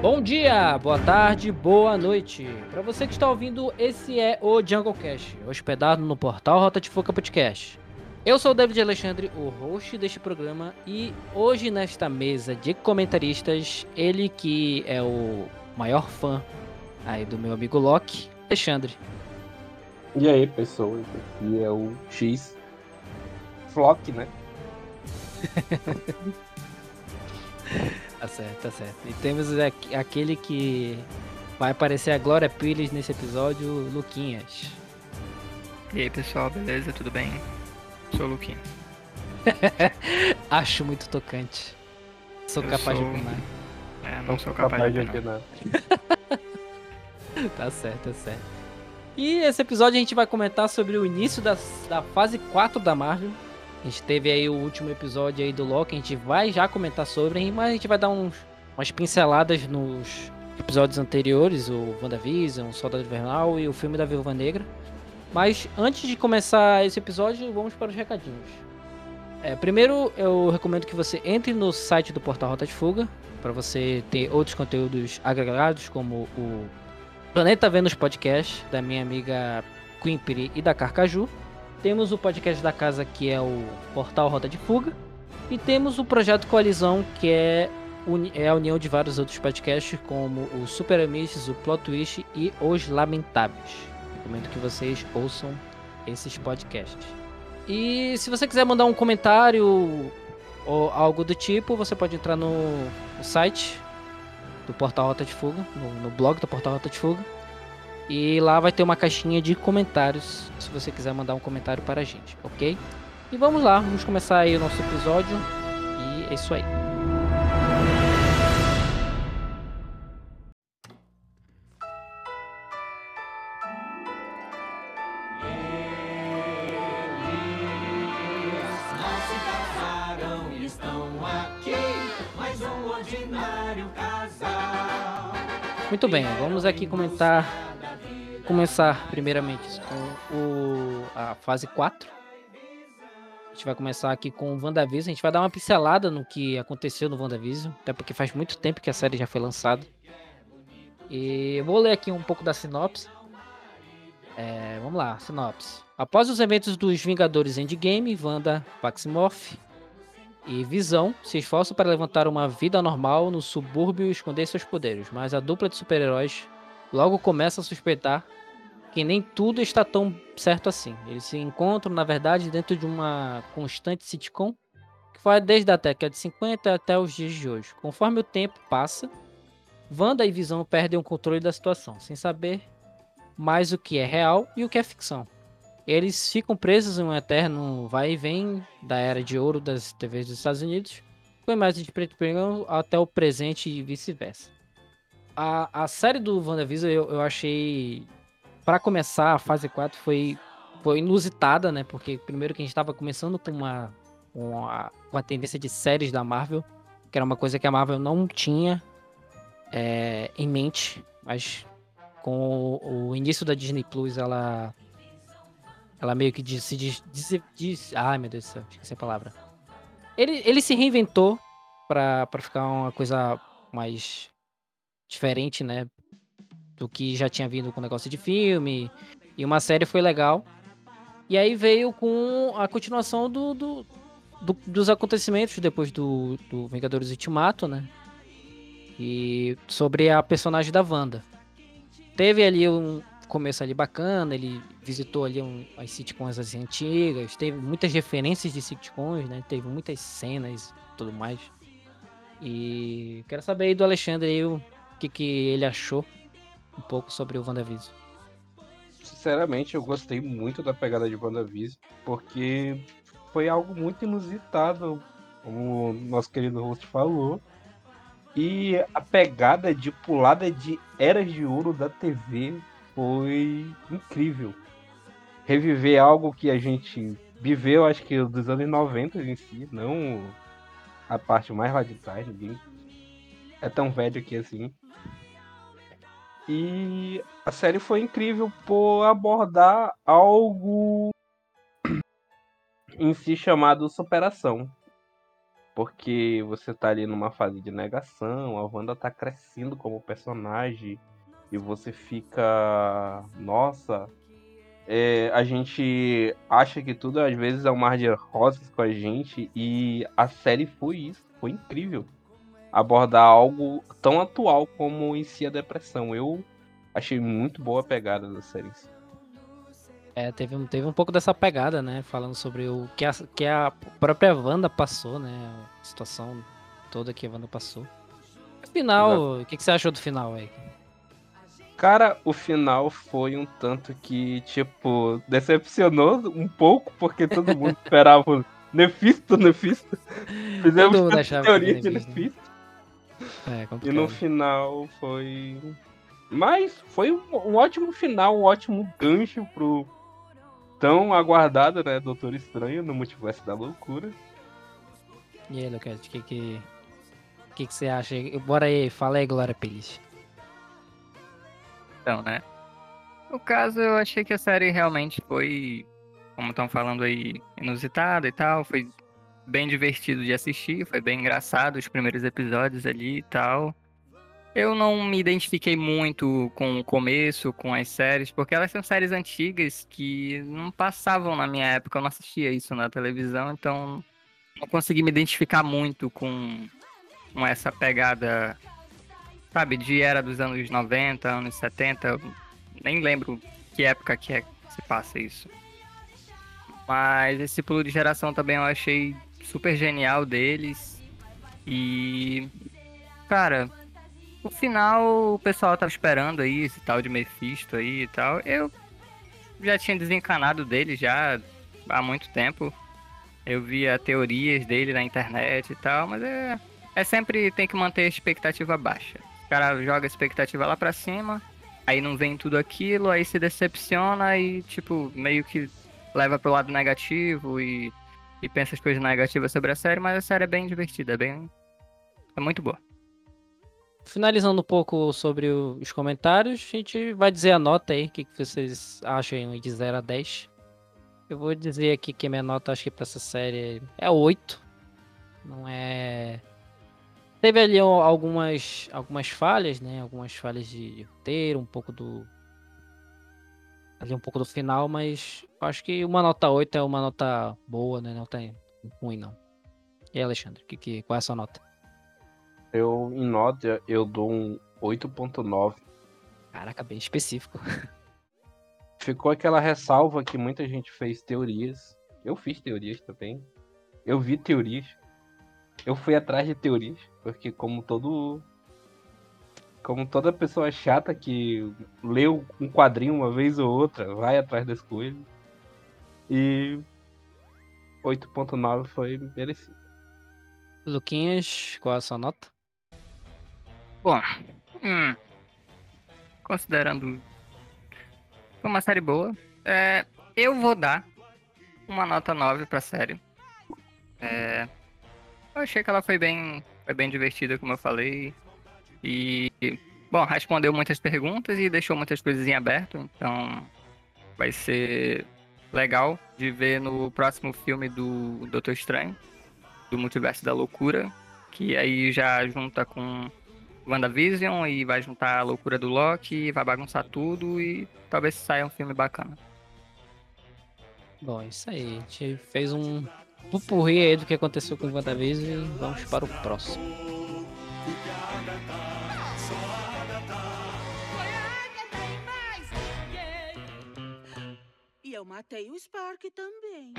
Bom dia, boa tarde, boa noite. Para você que está ouvindo, esse é o Jungle Cash, hospedado no portal Rota de Fuca Podcast. Eu sou o David Alexandre, o host deste programa, e hoje nesta mesa de comentaristas, ele que é o maior fã aí do meu amigo Loki, Alexandre. E aí, pessoas, aqui é o X Flock, né? Tá certo, tá certo. E temos aquele que vai aparecer a Glória Pires nesse episódio, Luquinhas. E aí pessoal, beleza? Tudo bem? Sou o Luquinhas. Acho muito tocante. Sou Eu capaz sou... de opinar. É, não, não sou capaz, capaz de opinar. tá certo, tá certo. E esse episódio a gente vai comentar sobre o início da, da fase 4 da Marvel, a gente teve aí o último episódio aí do Loki, a gente vai já comentar sobre, mas a gente vai dar uns, umas pinceladas nos episódios anteriores, o WandaVision, o Soldado Invernal e o filme da Viúva Negra. Mas antes de começar esse episódio, vamos para os recadinhos. É, primeiro, eu recomendo que você entre no site do Portal Rota de Fuga, para você ter outros conteúdos agregados, como o Planeta Vênus Podcast, da minha amiga Quimpiri e da Carcaju. Temos o podcast da casa, que é o Portal Rota de Fuga. E temos o projeto Coalizão, que é, é a união de vários outros podcasts, como o Super Amish, o Plot Twist e Os Lamentáveis. Recomendo que vocês ouçam esses podcasts. E se você quiser mandar um comentário ou algo do tipo, você pode entrar no, no site do Portal Rota de Fuga, no, no blog do Portal Rota de Fuga e lá vai ter uma caixinha de comentários, se você quiser mandar um comentário para a gente, ok? E vamos lá, vamos começar aí o nosso episódio. E é isso aí. Muito bem, vamos aqui comentar começar primeiramente com o, a fase 4. A gente vai começar aqui com o WandaVision. A gente vai dar uma pincelada no que aconteceu no WandaVision, até porque faz muito tempo que a série já foi lançada. E eu vou ler aqui um pouco da sinopse. É, vamos lá, sinopse. Após os eventos dos Vingadores Endgame, Wanda, Maximoff e Visão se esforçam para levantar uma vida normal no subúrbio e esconder seus poderes, mas a dupla de super-heróis logo começa a suspeitar que nem tudo está tão certo assim. Eles se encontram, na verdade, dentro de uma constante sitcom que vai desde a década de 50 até os dias de hoje. Conforme o tempo passa, Wanda e Visão perdem o controle da situação, sem saber mais o que é real e o que é ficção. Eles ficam presos em um eterno vai e vem da era de ouro das TVs dos Estados Unidos, com imagens de preto e branco até o presente e vice-versa. A, a série do WandaVision eu, eu achei para começar, a fase 4 foi, foi inusitada, né? Porque primeiro que a gente estava começando com uma, uma, uma tendência de séries da Marvel, que era uma coisa que a Marvel não tinha é, em mente, mas com o, o, início da Disney Plus, ela ela meio que se diz, diz, diz, ai meu Deus do céu, esqueci a palavra. Ele, ele se reinventou para ficar uma coisa mais diferente, né? do que já tinha vindo com o negócio de filme. E uma série foi legal. E aí veio com a continuação do, do, do dos acontecimentos depois do, do Vingadores Ultimato, né? E sobre a personagem da Wanda. Teve ali um começo ali bacana, ele visitou ali um, as sitcoms assim, antigas, teve muitas referências de sitcoms, né? Teve muitas cenas tudo mais. E quero saber aí do Alexandre aí que, que ele achou um pouco sobre o WandaVision. Sinceramente, eu gostei muito da pegada de WandaVision, porque foi algo muito inusitado, como o nosso querido host falou. E a pegada de pulada de eras de ouro da TV foi incrível. Reviver algo que a gente viveu, acho que dos anos 90 em si, não a parte mais trás, ninguém é tão velho aqui assim. E a série foi incrível por abordar algo em si chamado superação. porque você tá ali numa fase de negação, a Wanda tá crescendo como personagem e você fica, nossa, é, a gente acha que tudo às vezes é um mar de rosas com a gente e a série foi isso, foi incrível abordar algo tão atual como em si a depressão. Eu achei muito boa a pegada da série. É, teve, um, teve um pouco dessa pegada, né? Falando sobre o que a, que a própria Wanda passou, né? A situação toda que a Wanda passou. Final, o que, que você achou do final aí? Cara, o final foi um tanto que, tipo, decepcionou um pouco, porque todo mundo esperava Nefisto, Nefisto. Fizemos teoria de Nefisto. É, e no final foi. Mas foi um, ótimo final, um ótimo gancho pro tão aguardado, né, Doutor Estranho no Multiverso da Loucura. E aí, Lucas, o que que, que que você acha? Bora aí, fala aí, Glória Pires. Então, né? No caso, eu achei que a série realmente foi, como estão falando aí, inusitada e tal. Foi bem divertido de assistir, foi bem engraçado os primeiros episódios ali e tal. Eu não me identifiquei muito com o começo, com as séries, porque elas são séries antigas que não passavam na minha época, eu não assistia isso na televisão, então não consegui me identificar muito com, com essa pegada sabe, de era dos anos 90, anos 70, nem lembro que época que é que se passa isso. Mas esse pulo de geração também eu achei super genial deles. E cara, o final o pessoal tava esperando aí, esse tal de Mephisto aí e tal. Eu já tinha desencanado dele já há muito tempo. Eu via teorias dele na internet e tal, mas é, é sempre tem que manter a expectativa baixa. O cara joga a expectativa lá pra cima, aí não vem tudo aquilo, aí se decepciona e, tipo, meio que leva pro lado negativo e, e pensa as coisas negativas sobre a série, mas a série é bem divertida, é bem. É muito boa. Finalizando um pouco sobre os comentários, a gente vai dizer a nota aí, o que, que vocês acham de 0 a 10. Eu vou dizer aqui que a minha nota, acho que pra essa série é 8. Não é Teve ali algumas, algumas falhas, né? Algumas falhas de roteiro, um pouco do. Ali um pouco do final, mas acho que uma nota 8 é uma nota boa, né? Não tem ruim, não. E aí, Alexandre, que, que, qual é a sua nota? Eu, em nota, eu dou um 8.9. Caraca, bem específico. Ficou aquela ressalva que muita gente fez teorias. Eu fiz teorias também. Eu vi teorias. Eu fui atrás de teorias. Porque como todo. Como toda pessoa chata que leu um quadrinho uma vez ou outra, vai atrás das coisas. E 8.9 foi merecido. Luquinhas, qual a sua nota? Bom, hum, considerando foi uma série boa, é, eu vou dar uma nota 9 pra série. É, eu achei que ela foi bem foi bem divertida, como eu falei. E, bom, respondeu muitas perguntas e deixou muitas coisas em aberto. Então, vai ser legal de ver no próximo filme do Doutor Estranho, do Multiverso da Loucura, que aí já junta com WandaVision e vai juntar a loucura do Loki, vai bagunçar tudo e talvez saia um filme bacana. Bom, isso aí. A gente fez um pupurri aí do que aconteceu com o WandaVision e vamos para o próximo. Matei o Spark também.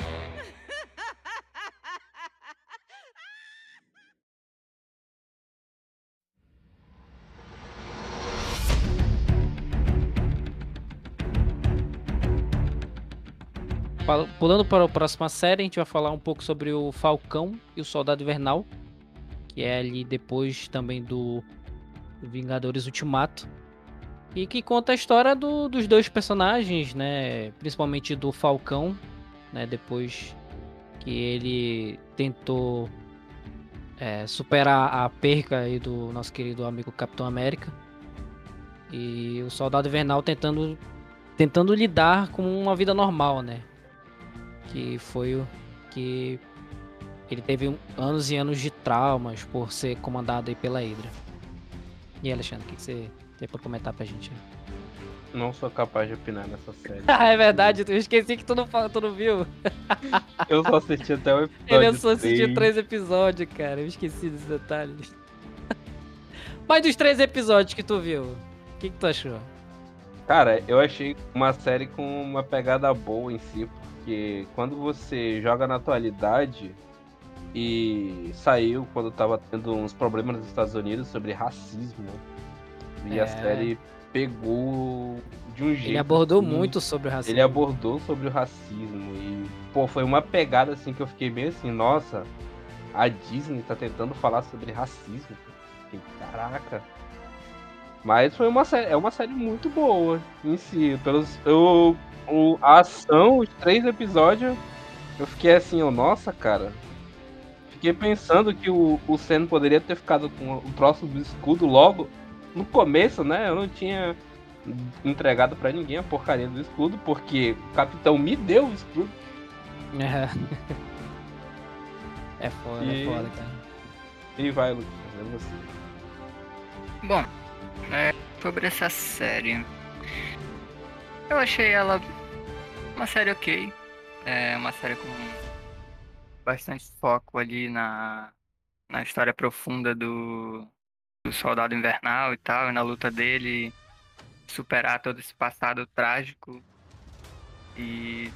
Pulando para a próxima série, a gente vai falar um pouco sobre o Falcão e o Soldado Invernal, que é ali depois também do Vingadores Ultimato, e que conta a história do, dos dois personagens, né? Principalmente do Falcão, né? Depois que ele tentou é, superar a perca aí do nosso querido amigo Capitão América e o Soldado Invernal tentando tentando lidar com uma vida normal, né? que foi o que ele teve anos e anos de traumas por ser comandado aí pela Hydra. E Alexandre, o que você tem pra comentar pra gente? Não sou capaz de opinar nessa série. Ah, é verdade, eu esqueci que tu não, tu não viu. Eu só assisti até o episódio Ele só assistiu três. três episódios, cara. Eu esqueci desse detalhe. Mas dos três episódios que tu viu, o que, que tu achou? Cara, eu achei uma série com uma pegada boa em si, porque quando você joga na atualidade e saiu quando tava tendo uns problemas nos Estados Unidos sobre racismo, e É. a série pegou de um jeito. Ele abordou assim, muito sobre o racismo. Ele abordou sobre o racismo e, pô, foi uma pegada assim que eu fiquei bem assim, nossa, a Disney tá tentando falar sobre racismo. Fiquei, Caraca. Mas foi uma série, é uma série muito boa em si. Pelos, eu, o, a ação, os três episódios, eu fiquei assim, ó, nossa, cara. Fiquei pensando que o, o Sen poderia ter ficado com o troço do escudo logo no começo, né? Eu não tinha entregado pra ninguém a porcaria do escudo, porque o capitão me deu o escudo. É. É foda, é E- foda, cara. E vai, Lucas, é você. Bom, é, sobre essa série. Eu achei ela uma série ok. É uma série com bastante foco ali na, na história profunda do, do soldado invernal e tal, e na luta dele superar todo esse passado trágico. E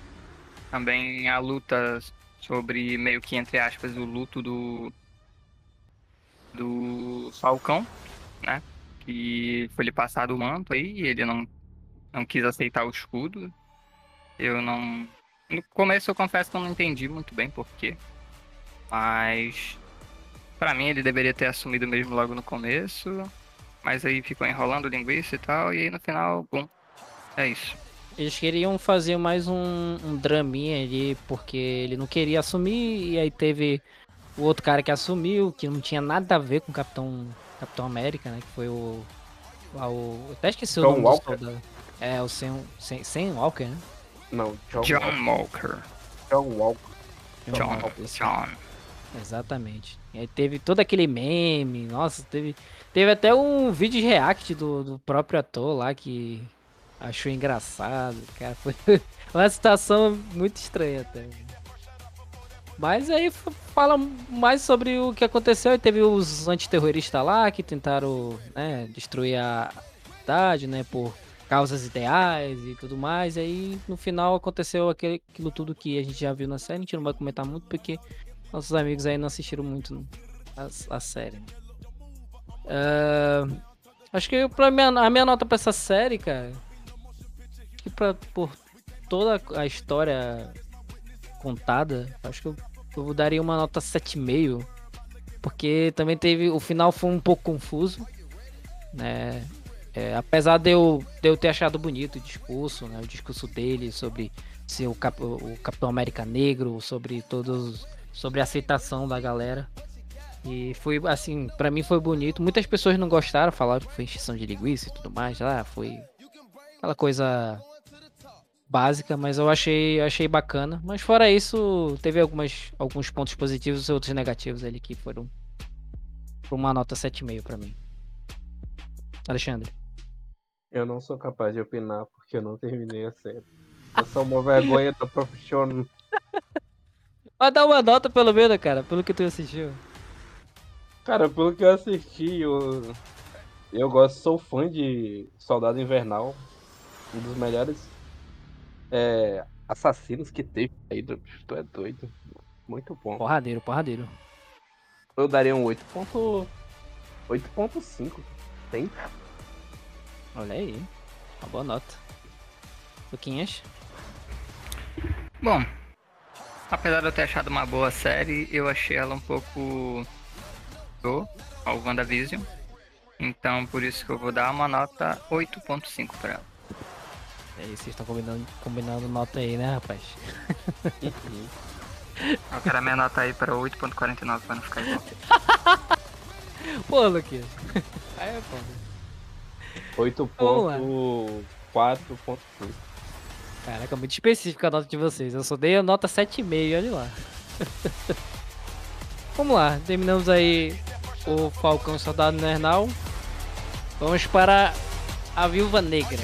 também a luta sobre meio que, entre aspas, o luto do, do Falcão né? Que foi lhe passado o manto aí e ele não, não quis aceitar o escudo. Eu não. No começo eu confesso que eu não entendi muito bem porquê. Mas. Pra mim ele deveria ter assumido mesmo logo no começo. Mas aí ficou enrolando linguiça e tal. E aí no final, bom. É isso. Eles queriam fazer mais um, um draminha ali, porque ele não queria assumir, e aí teve o outro cara que assumiu, que não tinha nada a ver com o Capitão, Capitão América, né? Que foi o. lá o eu até esqueci o John nome do Walker? soldado. É, o Sam, Sam, Sam Walker, né? Não, John, John Walker. Walker. John Walker. John. Walker. John. Exatamente. Aí teve todo aquele meme, nossa, teve, teve até um vídeo de react do, do próprio ator lá que achou engraçado, cara. Foi uma situação muito estranha até. Mas aí fala mais sobre o que aconteceu. Teve os antiterroristas lá que tentaram né, destruir a cidade, né, por causas ideais e tudo mais. E aí no final aconteceu aquilo tudo que a gente já viu na série. A gente não vai comentar muito porque nossos amigos aí não assistiram muito a, a série. Ah, acho que pra minha, a minha nota pra essa série, cara, que pra, por toda a história contada, acho que eu, eu daria uma nota 7,5. Porque também teve. O final foi um pouco confuso. Né? É, apesar de eu, de eu ter achado bonito o discurso, né? O discurso dele sobre ser o, Cap- o Capitão América Negro, sobre todos. Sobre a aceitação da galera. E foi assim, pra mim foi bonito. Muitas pessoas não gostaram, falaram que foi encheção de linguiça e tudo mais. Ah, foi aquela coisa básica, mas eu achei, achei bacana. Mas fora isso, teve algumas, alguns pontos positivos e outros negativos ali que foram uma nota 7,5 pra mim. Alexandre. Eu não sou capaz de opinar porque eu não terminei a série. Eu sou uma vergonha da profissional. Vai dar uma nota pelo menos, cara, pelo que tu assistiu. Cara, pelo que eu assisti, eu, eu gosto, sou fã de Soldado Invernal. Um dos melhores é, assassinos que teve aí. Tu é doido. Muito bom. Porradeiro, porradeiro. Eu daria um 8.5. 8.5. Tem? Olha aí. Uma boa nota. Luquinhas? Bom, apesar de eu ter achado uma boa série, eu achei ela um pouco do ao WandaVision. Então por isso que eu vou dar uma nota 8.5 pra ela. É isso, vocês estão combinando, combinando nota aí, né, rapaz? Eu quero a minha nota aí para 8.49 pra não ficar igual. Pô, Luquinhas. Aí é foda. Vamos lá. 8.4.5. Caraca, muito específica a nota de vocês. Eu só dei a nota 7,5, olha lá. vamos lá, terminamos aí o Falcão Soldado Invernal. Vamos para a Viúva Negra.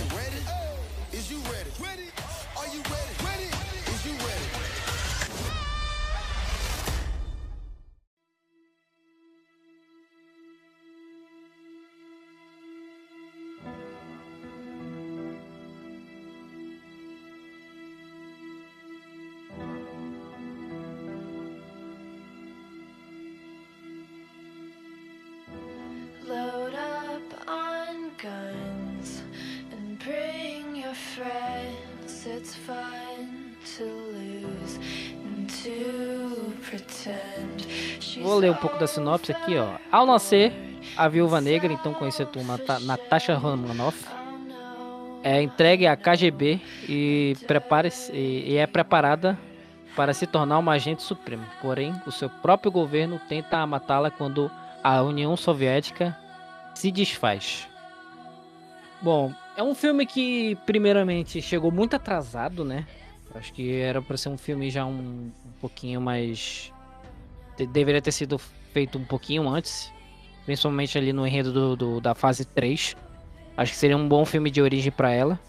Pouco da sinopse aqui, ó. Ao nascer, a Viúva Negra, então conhecida como Nata- Natasha Romanoff, é entregue à KGB e, prepare e, e é preparada para se tornar uma agente suprema. Porém, o seu próprio governo tenta matá-la quando a União Soviética se desfaz. Bom, é um filme que, primeiramente, chegou muito atrasado, né? Acho que era para ser um filme já um, um pouquinho mais. De- deveria ter sido feito um pouquinho antes, principalmente ali no enredo do, do- da fase 3. Acho que seria um bom filme de origem para ela.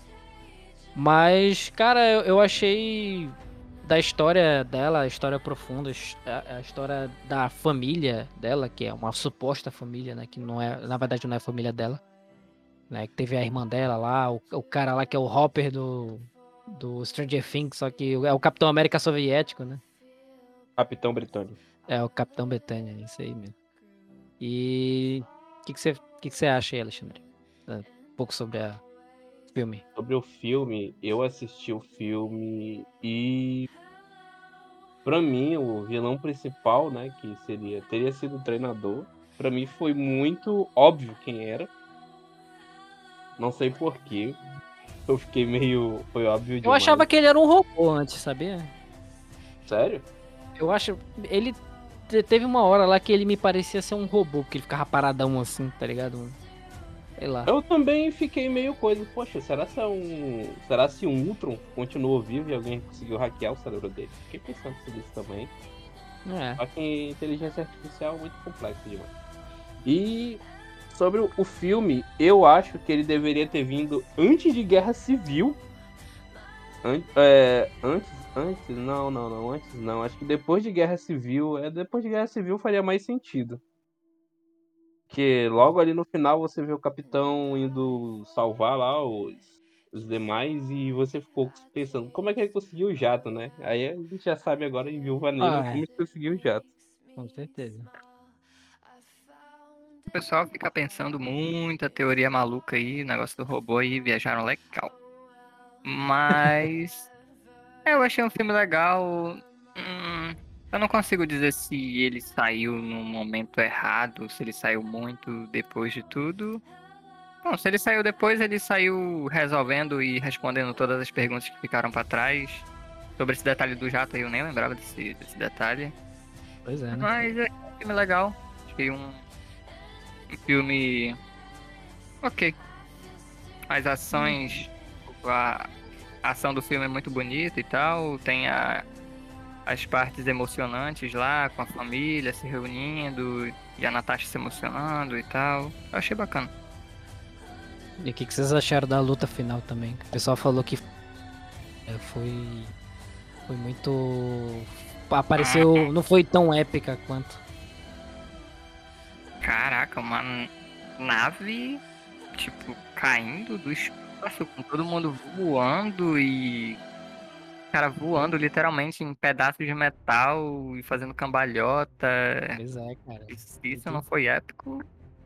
Mas, cara, eu, eu achei da história dela, a história profunda, a, a história da família dela, que é uma suposta família, né? Que não é, na verdade não é família dela. Né, que teve a irmã dela lá, o, o cara lá que é o Hopper do, do Stranger Things, só que é o Capitão América soviético, né? Capitão Britânico. É o Capitão Betânia, isso aí mesmo. E o que, que, você, que, que você acha aí, Alexandre? Um pouco sobre a filme. Sobre o filme, eu assisti o filme e pra mim o vilão principal, né, que seria teria sido o treinador, pra mim foi muito óbvio quem era. Não sei porquê. Eu fiquei meio. Foi óbvio Eu demais. achava que ele era um robô antes, sabia? Sério? Eu acho. Ele teve uma hora lá que ele me parecia ser um robô, porque ele ficava paradão assim, tá ligado? Sei lá. Eu também fiquei meio coisa. Poxa, será se é um. Será se um Ultron continuou vivo e alguém conseguiu hackear o cérebro dele? Fiquei pensando sobre isso também. É. Só que inteligência artificial é muito complexa demais. E sobre o- o filme, eu acho que ele deveria ter vindo antes de Guerra Civil. An- é, antes, antes, não, não, não, antes não. Acho que depois de Guerra Civil, é depois de Guerra Civil faria mais sentido. Que logo ali no final você vê o capitão indo salvar lá os, os demais e você ficou pensando, como é que ele conseguiu o jato, né? Aí a gente já sabe agora em Viúva Negra Ah, é. como ele conseguiu o jato. Com certeza. O pessoal fica pensando muita teoria maluca aí, negócio do robô aí, viajaram legal. Mas. eu achei um filme legal. Hum, eu não consigo dizer se ele saiu no momento errado, se ele saiu muito depois de tudo. Bom, se ele saiu depois, ele saiu resolvendo e respondendo todas as perguntas que ficaram pra trás. Sobre esse detalhe do jato eu nem lembrava desse, desse detalhe. Pois é, né? Mas é um filme legal. Achei um, um filme. Ok. As ações. A, a ação do filme é muito bonita e tal. Tem a, as partes emocionantes lá, com a família se reunindo. E a Natasha se emocionando e tal. Eu achei bacana. E o que, que vocês acharam da luta final também? O pessoal falou que é, foi. Foi muito. Apareceu. Não foi tão épica quanto. Caraca, uma nave, tipo, caindo do espaço, com todo mundo voando e. Cara, voando literalmente em pedaços de metal e fazendo cambalhota. Pois é, cara. Se isso não foi épico,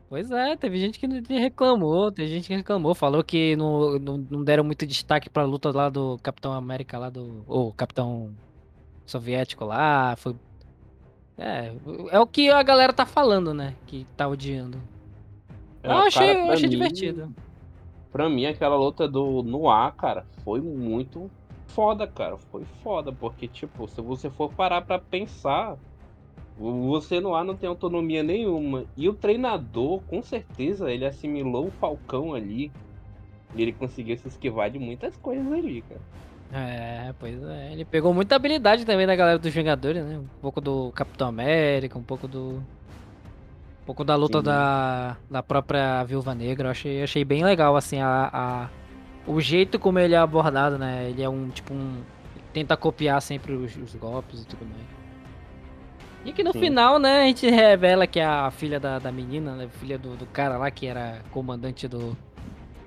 Pois é, teve gente que reclamou, teve gente que reclamou, falou que não, não, não deram muito destaque pra luta lá do Capitão América lá do. Ou Capitão Soviético lá, foi. É, é o que a galera tá falando, né? Que tá odiando. Eu Ah, achei, cara, eu achei mim- divertido. Pra mim, aquela luta do no ar, cara, foi muito foda, cara. Foi foda, porque, tipo, se você for parar pra pensar, você no ar não tem autonomia nenhuma. E o treinador, com certeza, ele assimilou o Falcão ali. E ele conseguiu se esquivar de muitas coisas ali, cara. É, pois é. Ele pegou muita habilidade também da galera dos Vingadores, né? Um pouco do Capitão América, um pouco do. Um pouco da luta Sim. da, da própria Viúva Negra. Eu achei, achei bem legal, assim, a, a- o jeito como ele é abordado, né? Ele é um, tipo, um. Tenta copiar sempre os, os golpes e tudo mais. E que no Sim. final, né, a gente revela que é a filha da, da menina, né? Filha do, do cara lá que era comandante do,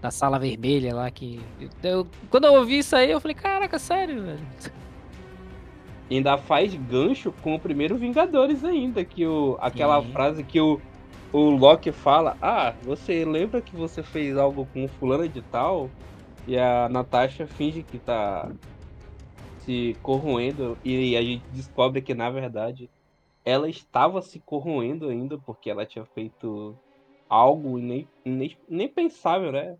da sala vermelha lá que. Eu, quando eu ouvi isso aí, eu falei, caraca, sério, velho. Ainda faz gancho com o primeiro Vingadores ainda, que o, aquela Sim. frase que o, o Loki fala, ah, você lembra que você fez algo com fulana de tal? E a Natasha finge que tá se corroendo e a gente descobre que na verdade ela estava se corroendo ainda porque ela tinha feito algo nem, nem, nem pensável, né?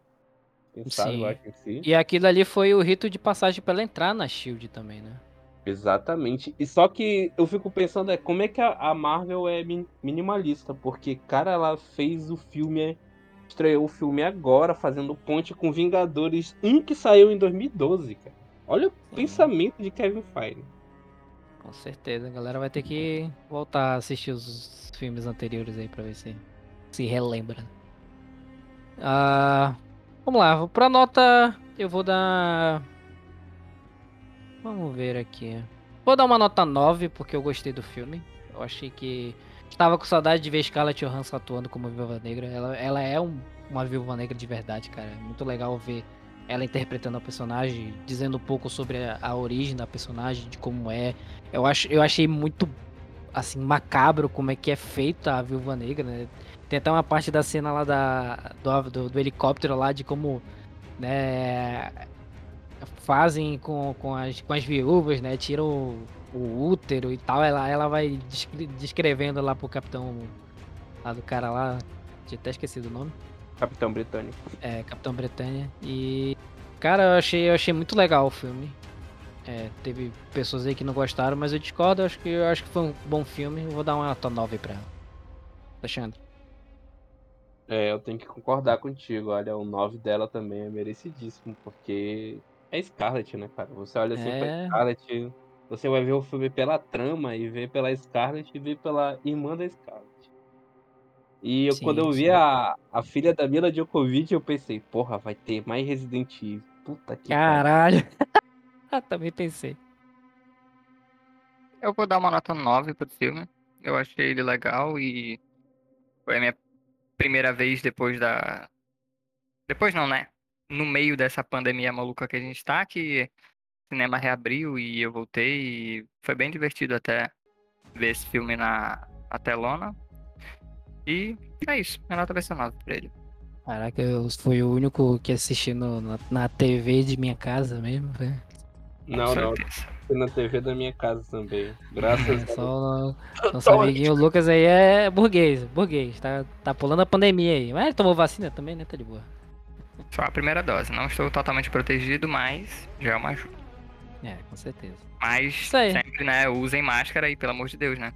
Pensável, Sim. acho em si. E aquilo ali foi o rito de passagem pra ela entrar na Shield também, né? Exatamente. E só que eu fico pensando é como é que a, Marvel é min- minimalista, porque cara, ela fez o filme, estreou o filme agora, fazendo ponte com Vingadores 1 que saiu em 2012, cara. Olha o pensamento de Kevin Feige. Com certeza, a galera vai ter que voltar a assistir os filmes anteriores aí pra ver se se relembra. Ah, vamos lá, pra nota eu vou dar. Vamos ver aqui. Vou dar uma nota 9 porque eu gostei do filme. Eu achei que. Estava com saudade de ver Scarlett Johansson atuando como Viúva Negra. Ela, ela é um- uma Viúva Negra de verdade, cara. É muito legal ver ela interpretando a personagem, dizendo um pouco sobre a, a origem da personagem, de como é. Eu, acho, eu achei muito, assim, macabro como é que é feita a Viúva Negra, né? Tem até uma parte da cena lá da, do, do, do helicóptero lá, de como, né, fazem com, com, as, com as viúvas, né? Tiram o, o útero e tal. Ela, ela vai descre- descrevendo lá pro capitão, lá do cara lá, tinha até esquecido o nome. Capitão Britânico. É, Capitão Bretanha. E, cara, eu achei, eu achei muito legal o filme. É, teve pessoas aí que não gostaram, mas eu discordo. Eu acho que, eu acho que foi um bom filme. Eu vou dar uma nota 9 pra ela. Alexandre. É, eu tenho que concordar contigo. Olha, o 9 dela também é merecidíssimo, porque é Scarlett, né, cara? Você olha assim É. pra Scarlett, você vai ver o filme pela trama e vê pela Scarlett e vê pela irmã da Scarlett. E eu, Sim, quando eu vi sim. a, a filha da Mila Djokovic, eu pensei, porra, vai ter mais Resident Evil. Puta que pariu. Caralho. Também pensei. Eu vou dar uma nota 9 pro filme. Eu achei ele legal e foi a minha primeira vez depois da. Depois não, né? No meio dessa pandemia maluca que a gente tá, que o cinema reabriu e eu voltei e foi bem divertido até ver esse filme na, na telona. E é isso. Minha nota vai ser 9 pra ele. Caraca, eu fui o único que assisti no- na, na TV de minha casa mesmo. velho. Não, não, na TV da minha casa também. Graças a É, Deus. só nosso amiguinho Lucas aí é burguês, burguês. Tá, tá pulando a pandemia aí. Mas ele tomou vacina também, né? Tá de boa. Só a primeira dose. Não estou totalmente protegido, mas já é uma ajuda. É, com certeza. Mas sempre, né? Usem máscara aí, pelo amor de Deus, né?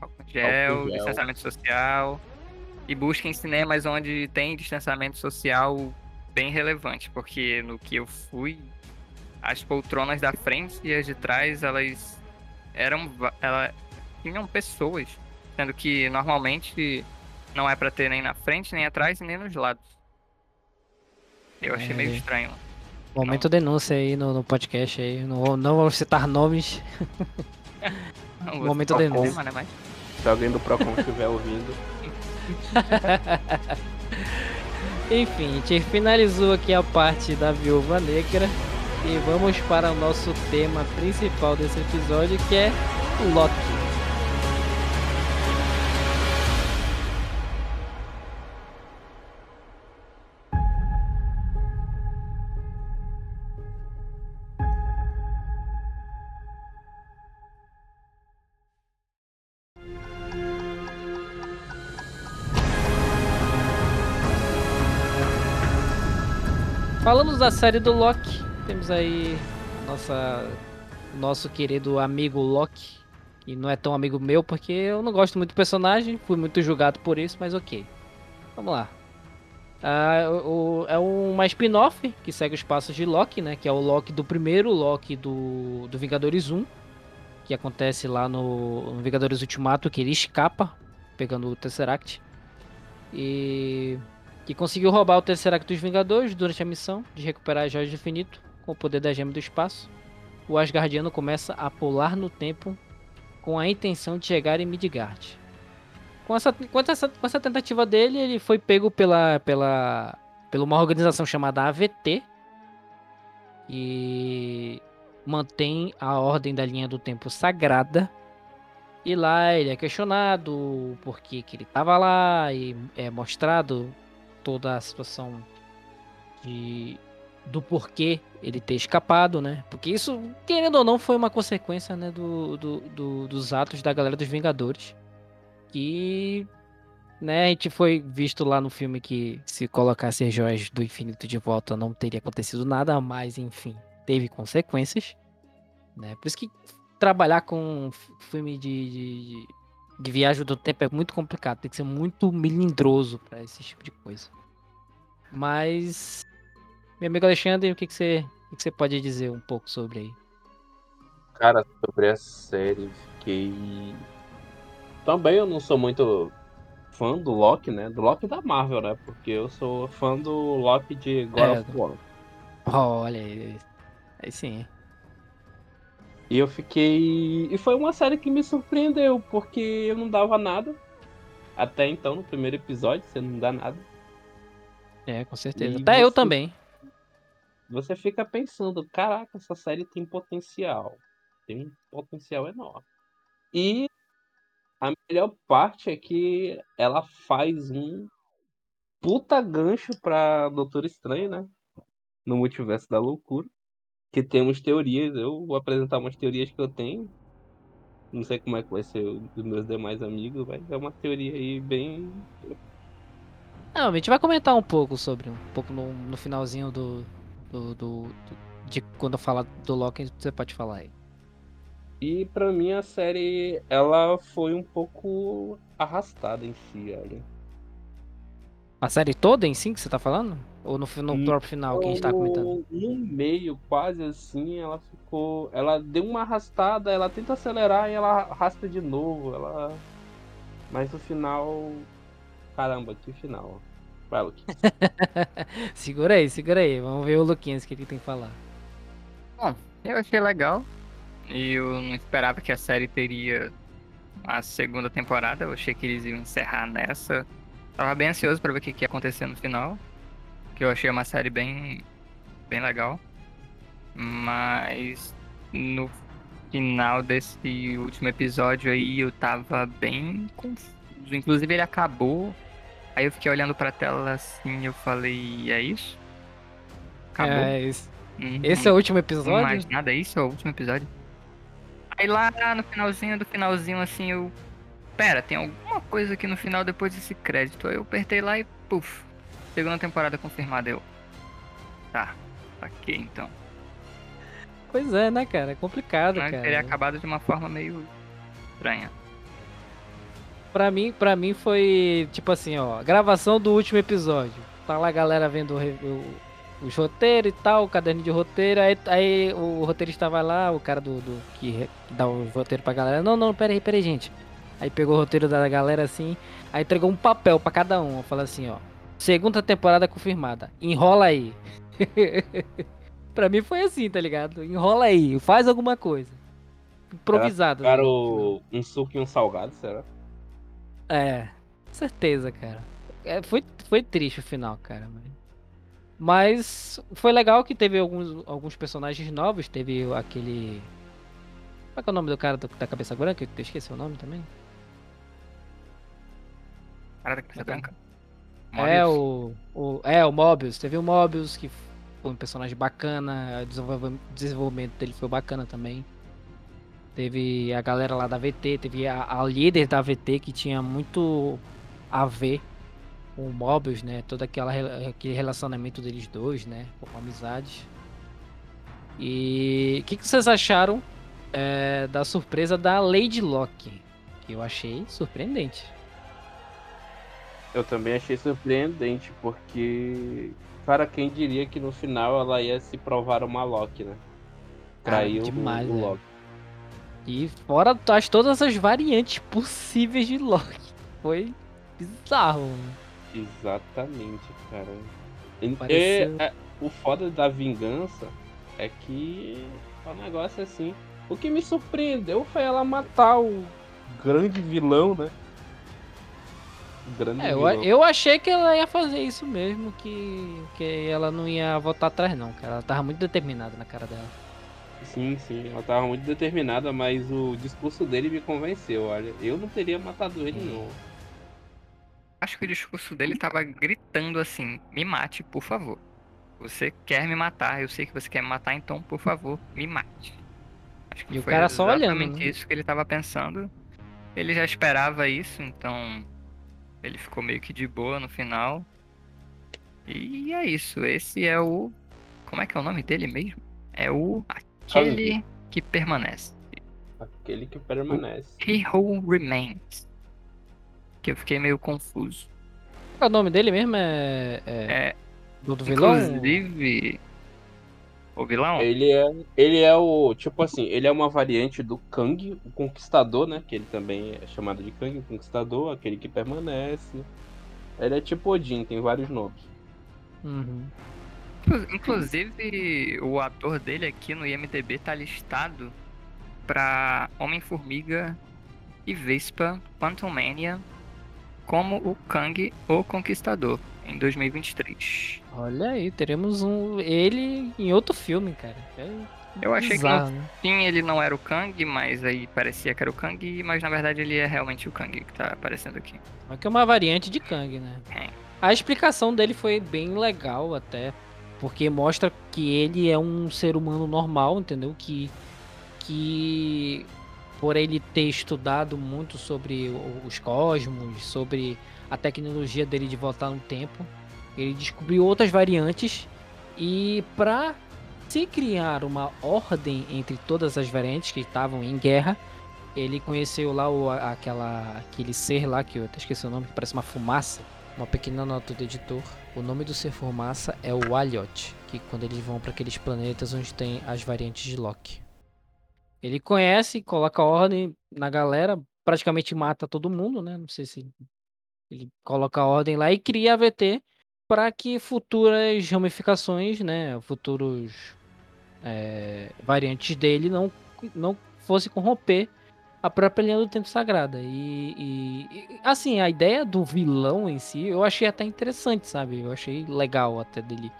Álcool gel, gel. distanciamento social. E busquem cinemas onde tem distanciamento social bem relevante, porque no que eu fui, as poltronas da frente e as de trás, elas eram. Ela, tinham pessoas. Sendo que normalmente não é pra ter nem na frente, nem atrás e nem nos lados. Eu achei meio É. estranho. Momento denúncia aí no, no podcast aí. Não, vou- não vou citar nomes. Não Momento denúncia. né, mas... Se alguém do Procon estiver ouvindo. Enfim, a gente finalizou aqui a parte da Viúva Negra. E vamos para o nosso tema principal desse episódio, que é o Loki. Falamos da série do Loki. Temos aí nossa, nosso querido amigo Loki. Que não é tão amigo meu porque eu não gosto muito do personagem. Fui muito julgado por isso, mas ok. Vamos lá. Ah, o- é uma spin-off que segue os passos de Loki, né? Que é o Loki do primeiro Loki do, do Vingadores 1. Que acontece lá no, no Vingadores Ultimato, que ele escapa pegando o Tesseract. E que conseguiu roubar o Tesseract dos Vingadores durante a missão de recuperar as Joias do Infinito com o poder da Gema do Espaço. O Asgardiano começa a pular no tempo com a intenção de chegar em Midgard. Com essa, com essa, com essa tentativa dele, ele foi pego pela, pela, pela uma organização chamada AVT, que mantém a ordem da linha do tempo sagrada. E lá ele é questionado por que que ele estava lá e é mostrado toda a situação de, do porquê ele ter escapado, né? Porque isso, querendo ou não, foi uma consequência né, do, do- do- dos atos da galera dos Vingadores. Que né, a gente foi visto lá no filme que se colocasse as joias do infinito de volta não teria acontecido nada, mas enfim, teve consequências. Né? Por isso que trabalhar com filme de, de viagem do tempo é muito complicado, tem que ser muito melindroso para esse tipo de coisa. Mas, meu amigo Alexandre, o que, que, você, o que, que você pode dizer um pouco sobre aí? Cara, sobre a série, fiquei. Também eu não sou muito fã do Loki, né? Do Loki da Marvel, né? Porque eu sou fã do Loki de God É, of War. Olha aí, aí sim. E eu fiquei. E foi uma série que me surpreendeu, porque eu não dava nada. Até então, no primeiro episódio, você não dá nada. É, com certeza. E Até eu você- também. Você fica pensando, caraca, essa série tem potencial. Tem um potencial enorme. E a melhor parte é que ela faz um puta gancho pra Doutor Estranho, né? No multiverso da loucura. Que temos teorias, eu vou apresentar umas teorias que eu tenho. Não sei como é que vai ser dos meus demais amigos, mas é uma teoria aí bem. Não, a gente vai comentar um pouco sobre, um pouco no, no finalzinho do, do, do- do- de quando eu falar do Loki, você pode falar aí. E pra mim a série ela foi um pouco arrastada em si, olha. A série toda em si que você tá falando? Ou no, no Hum, próprio final que a gente tá comentando? No meio, quase assim, ela ficou. Ela deu uma arrastada, ela tenta acelerar e ela arrasta de novo. Ela. Mas no final. Caramba, que final. Vai, Luke. segura aí, segura aí. Vamos ver o Luquinhas, o que ele tem que falar. Bom, eu achei legal. E eu não esperava que a série teria a segunda temporada. Eu achei que eles iam encerrar nessa. Tava bem ansioso pra ver o que que ia acontecer no final. Que eu achei uma série bem, bem legal. Mas no final desse último episódio aí eu tava bem confuso. Inclusive ele acabou. Aí eu fiquei olhando pra tela assim eu falei, é isso? Acabou? É, esse, Uhum. esse é o último episódio? mais nada, isso é o último episódio. Aí lá no finalzinho do finalzinho, assim, eu. Pera, tem alguma coisa aqui no final depois desse crédito. Aí eu apertei lá e puf. Segunda temporada confirmada. Eu. Tá, ok então. Pois é, né, cara? É complicado, Mas cara. teria acabado de uma forma meio estranha. Pra mim, pra mim foi tipo assim, ó, gravação do último episódio. Tá lá a galera vendo o, o- os roteiros e tal, o caderno de roteiro, aí, aí o roteirista vai lá, o cara do, do- que, dá o roteiro pra galera. Não, não, pera aí, pera aí, gente. Aí pegou o roteiro da galera assim, aí entregou um papel pra cada um, fala assim, ó. Segunda temporada confirmada. Enrola aí. pra mim foi assim, tá ligado? Enrola aí, faz alguma coisa. Improvisado. né? Pegaram um suco e um salgado, será? É, certeza, cara. É, foi, foi triste o final, cara. mas- Mas foi legal que teve alguns, alguns personagens novos. Teve aquele. Qual é, que é o nome do cara da cabeça branca? Eu esqueci o nome também. Cara da cabeça Então. branca. É o, o. É, o Mobius. Teve o Mobius, que foi um personagem bacana. O desenvolvimento dele foi bacana também. Teve a galera lá da VT, teve a, a líder da VT que tinha muito a ver com o Mobius, né? Todo aquela, aquele relacionamento deles dois, né? Com amizade. E o que, que vocês acharam é, da surpresa da Lady Locke? Que eu achei surpreendente. Eu também achei surpreendente, porque. Cara, quem diria que no final ela ia se provar uma Loki, né? Traiu o- demais, o né? Loki. E fora as, todas as variantes possíveis de Loki. Foi bizarro. mano. Exatamente, cara. E- Pareceu- é- é- o foda da vingança é que o negócio é assim. O que me surpreendeu foi ela matar o grande vilão, né? Grande É, eu, vilão. eu achei que ela ia fazer isso mesmo, que, que ela não ia voltar atrás não, cara. Ela tava muito determinada na cara dela. Sim, sim, ela tava muito determinada, mas o discurso dele me convenceu, olha. Eu não teria matado ele, não. Acho que o discurso dele tava gritando assim: me mate, por favor. Você quer me matar, eu sei que você quer me matar, então, por favor, me mate. Acho que E o cara só olhando, exatamente né? isso que ele tava pensando. Ele já esperava isso, então ele ficou meio que de boa no final. E é isso. Esse é o. Como é que é o nome dele mesmo? É o. Aquele que permanece. Aquele que permanece. He Who Remains. Que eu fiquei meio confuso. É o nome dele mesmo? É. é É, do, do vilão? inclusive. O vilão? Ele é, ele é o, tipo assim, ele é uma variante do Kang, o Conquistador, né? Que ele também é chamado de Kang, o Conquistador, aquele que permanece. Ele é tipo Odin, tem vários nomes. Uhum. Inclu- Inclusive, o ator dele aqui no IMDB tá listado pra Homem-Formiga e Vespa Quantum Mania como o Kang, o Conquistador, em 2023. Olha aí, teremos um ele em outro filme, cara. É Eu achei bizarro, que né? no fim ele não era o Kang, mas aí parecia que era o Kang, mas na verdade ele é realmente o Kang que tá aparecendo aqui. Só que é uma variante de Kang, né? É. A explicação dele foi bem legal até, porque mostra que ele é um ser humano normal, entendeu? Que, que por ele ter estudado muito sobre os cosmos, sobre a tecnologia dele de voltar no tempo, ele descobriu outras variantes e para se criar uma ordem entre todas as variantes que estavam em guerra, ele conheceu lá o, aquela, aquele ser lá que eu até esqueci o nome, que parece uma fumaça. Uma pequena nota do editor. O nome do ser fumaça é o Aliot, que quando eles vão para aqueles planetas onde tem as variantes de Loki. Ele conhece, coloca ordem na galera, praticamente mata todo mundo, né? Não sei se ele coloca ordem lá e cria a VT para que futuras ramificações, né, futuros é, variantes dele não não fosse corromper a própria linha do tempo sagrada. E, e- e, assim, a ideia do vilão em si, eu achei até interessante, sabe? Eu achei legal até dele.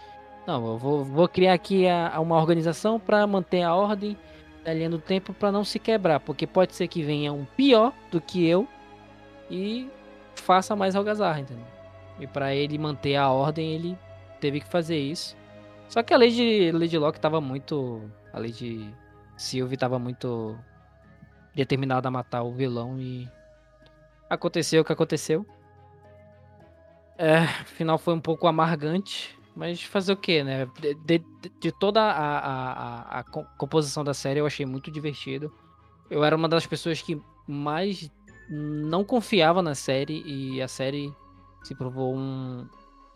Não, eu vou, vou criar aqui a- a uma organização para manter a ordem da linha do tempo para não se quebrar, porque pode ser que venha um pior do que eu e faça mais algazarra, entendeu? E para ele manter a ordem, ele teve que fazer isso. Só que a lei de, de Locke tava muito. A lei de Sylvie tava muito determinada a matar o vilão e. Aconteceu o que aconteceu. É, o final foi um pouco amargante, mas fazer o que, né? De, de- de toda a, a, a- a co- composição da série eu achei muito divertido. Eu era uma das pessoas que mais não confiava na série e a série se provou um,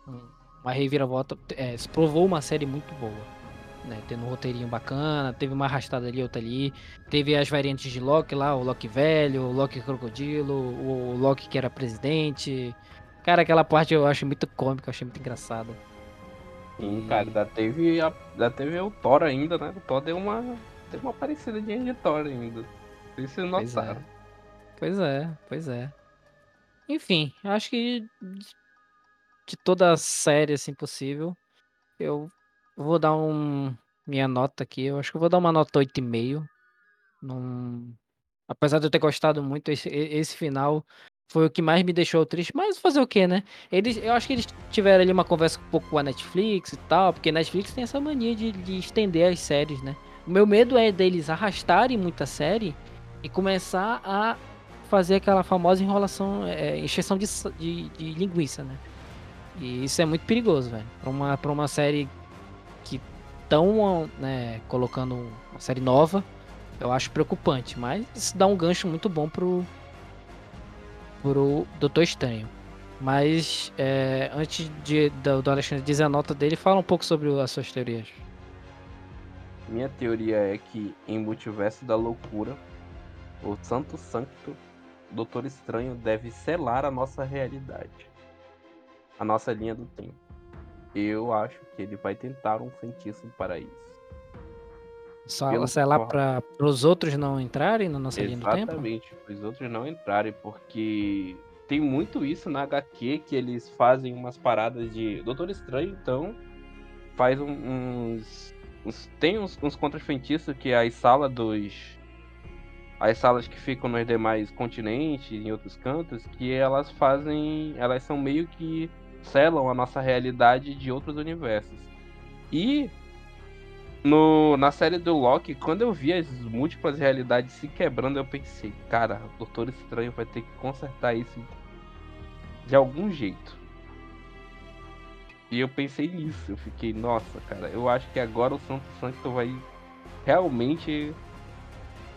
um- uma reviravolta, é, se provou uma série muito boa. Né, tendo um roteirinho bacana, teve uma arrastada ali, outra ali, teve as variantes de Loki lá, o Loki velho, o Loki crocodilo, o Loki que era presidente. Cara, aquela parte eu acho muito cômica, eu achei muito engraçada. Sim, cara, ainda teve, a, ainda teve o Thor ainda, né? O Thor deu uma, deu uma parecida de Thor ainda. Se vocês é. Pois é, pois é. Enfim, acho que de- toda a série assim possível, eu vou dar um minha nota aqui, eu acho que eu vou dar uma nota 8,5. Num... Apesar de eu ter gostado muito, esse, esse final foi o que mais me deixou triste. Mas fazer o que, né? Eles, eu acho que eles tiveram ali uma conversa um pouco com a Netflix e tal, porque a Netflix tem essa mania de, de estender as séries, né? O meu medo é deles arrastarem muita série e começar a fazer aquela famosa enrolação, é, encheção de, de, de linguiça, né? E isso é muito perigoso, velho. Pra uma, pra uma série que estão né, colocando uma série nova, eu acho preocupante. Mas isso dá um gancho muito bom pro, pro Doutor Estranho. Mas é, antes de, do, do Alexandre dizer a nota dele, fala um pouco sobre as suas teorias. Minha teoria é que em Multiverso da Loucura, o Santo Sancto, Doutor Estranho, deve selar a nossa realidade. A nossa linha do tempo. Eu acho que ele vai tentar um feitiço para isso. Só, Pelo qual- para os outros não entrarem na nossa linha do tempo? Exatamente, para os outros não entrarem, porque tem muito isso na HQ que eles fazem umas paradas de Doutor Estranho, então faz um- uns, uns- tem uns, uns contra-feitiços que as salas dos as salas que ficam nos demais continentes, em outros cantos, que elas fazem, elas são meio que selam a nossa realidade de outros universos. E no, na série do Loki, quando eu vi as múltiplas realidades se quebrando, eu pensei, cara, o Doutor Estranho vai ter que consertar isso de algum jeito. E eu pensei nisso, eu fiquei, nossa, cara, eu acho que agora o Santo Sancto vai realmente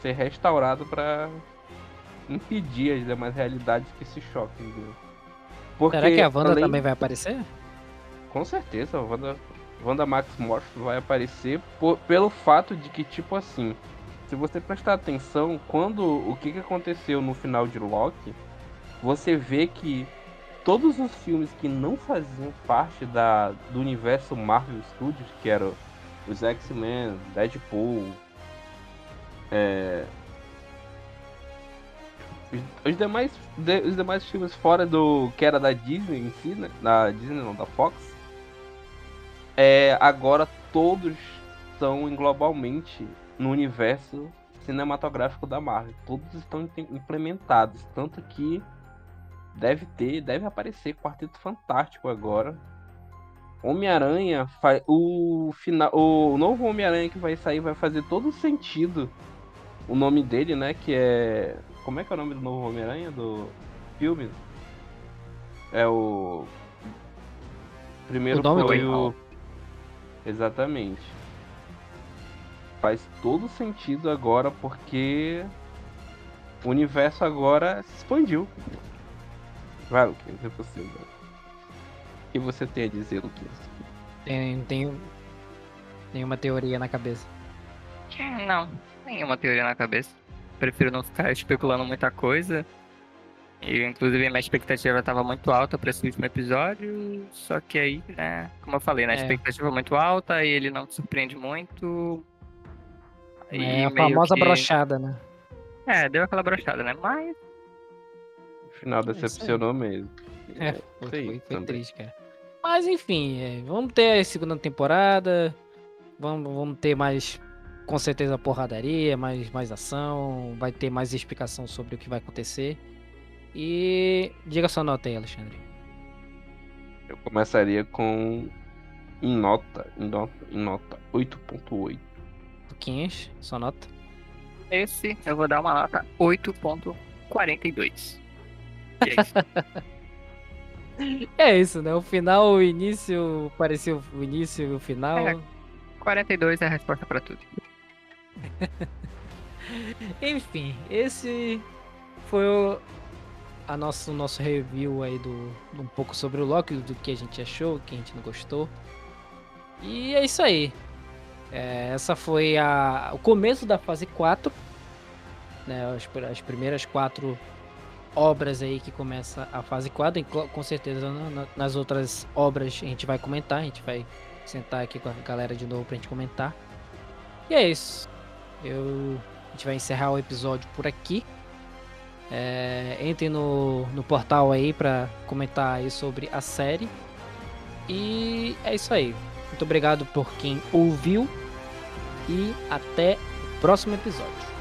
ser restaurado pra impedir as demais realidades que se choquem. Porque, Será que a Wanda além- também vai aparecer? com certeza, a Wanda, Wanda Max Morph vai aparecer por- pelo fato de que, tipo assim, se você prestar atenção, quando o que, que aconteceu no final de Loki, você vê que todos os filmes que não faziam parte da, do universo Marvel Studios, que eram os X-Men, Deadpool, é, os, demais, de- os demais filmes fora do que era da Disney em si, né? Da Disney não, da Fox. É, agora todos são globalmente no universo cinematográfico da Marvel. Todos estão im- implementados, tanto que deve ter, deve aparecer Quarteto Fantástico agora. Homem-Aranha, o final, o novo Homem-Aranha que vai sair vai fazer todo sentido. O nome dele, né, que é como é que é o nome do novo Homem-Aranha do filme? É o primeiro O nome foi dele? o exatamente. Faz todo sentido agora porque o universo agora se expandiu. Vai, Luquinhas, é possível. O que você tem a dizer, Luquinhas? Tem, tem, tem uma teoria na cabeça. Não, nenhuma teoria na cabeça. Prefiro não ficar especulando muita coisa. E, inclusive, minha expectativa estava muito alta para esse último episódio. Só que aí, né? Como eu falei, né? A É. expectativa muito alta e ele não surpreende muito. E é a famosa que- brochada, né? É, deu aquela brochada, né? Mas No final aí. decepcionou mesmo. É, foi, isso aí foi- foi também. triste, cara. Mas enfim, é, vamos ter a segunda temporada. Vamos, vamos ter mais, com certeza, porradaria, mais, mais ação. Vai ter mais explicação sobre o que vai acontecer. E diga sua nota aí, Alexandre. Eu começaria com em nota, em nota, em nota 8.8. Luquinhas, sua nota. esse eu vou dar uma nota 8.42. E é isso. É isso, né? O final, o início, parecia o início e o final. É. 42 é a resposta pra tudo. Enfim, esse foi o a nosso, nosso review aí do, um pouco sobre o Loki, do que a gente achou, o que a gente não gostou. E é isso aí. É, essa foi a, o começo da fase 4. Né, as, as primeiras quatro obras aí que começa a fase 4. e co- Com certeza na- nas outras obras a gente vai comentar. A gente vai sentar aqui com a galera de novo pra gente comentar. E é isso. Eu, a gente vai encerrar o episódio por aqui. É, entre no, no portal aí pra comentar aí sobre a série. E é isso aí. Muito obrigado por quem ouviu. E até o próximo episódio.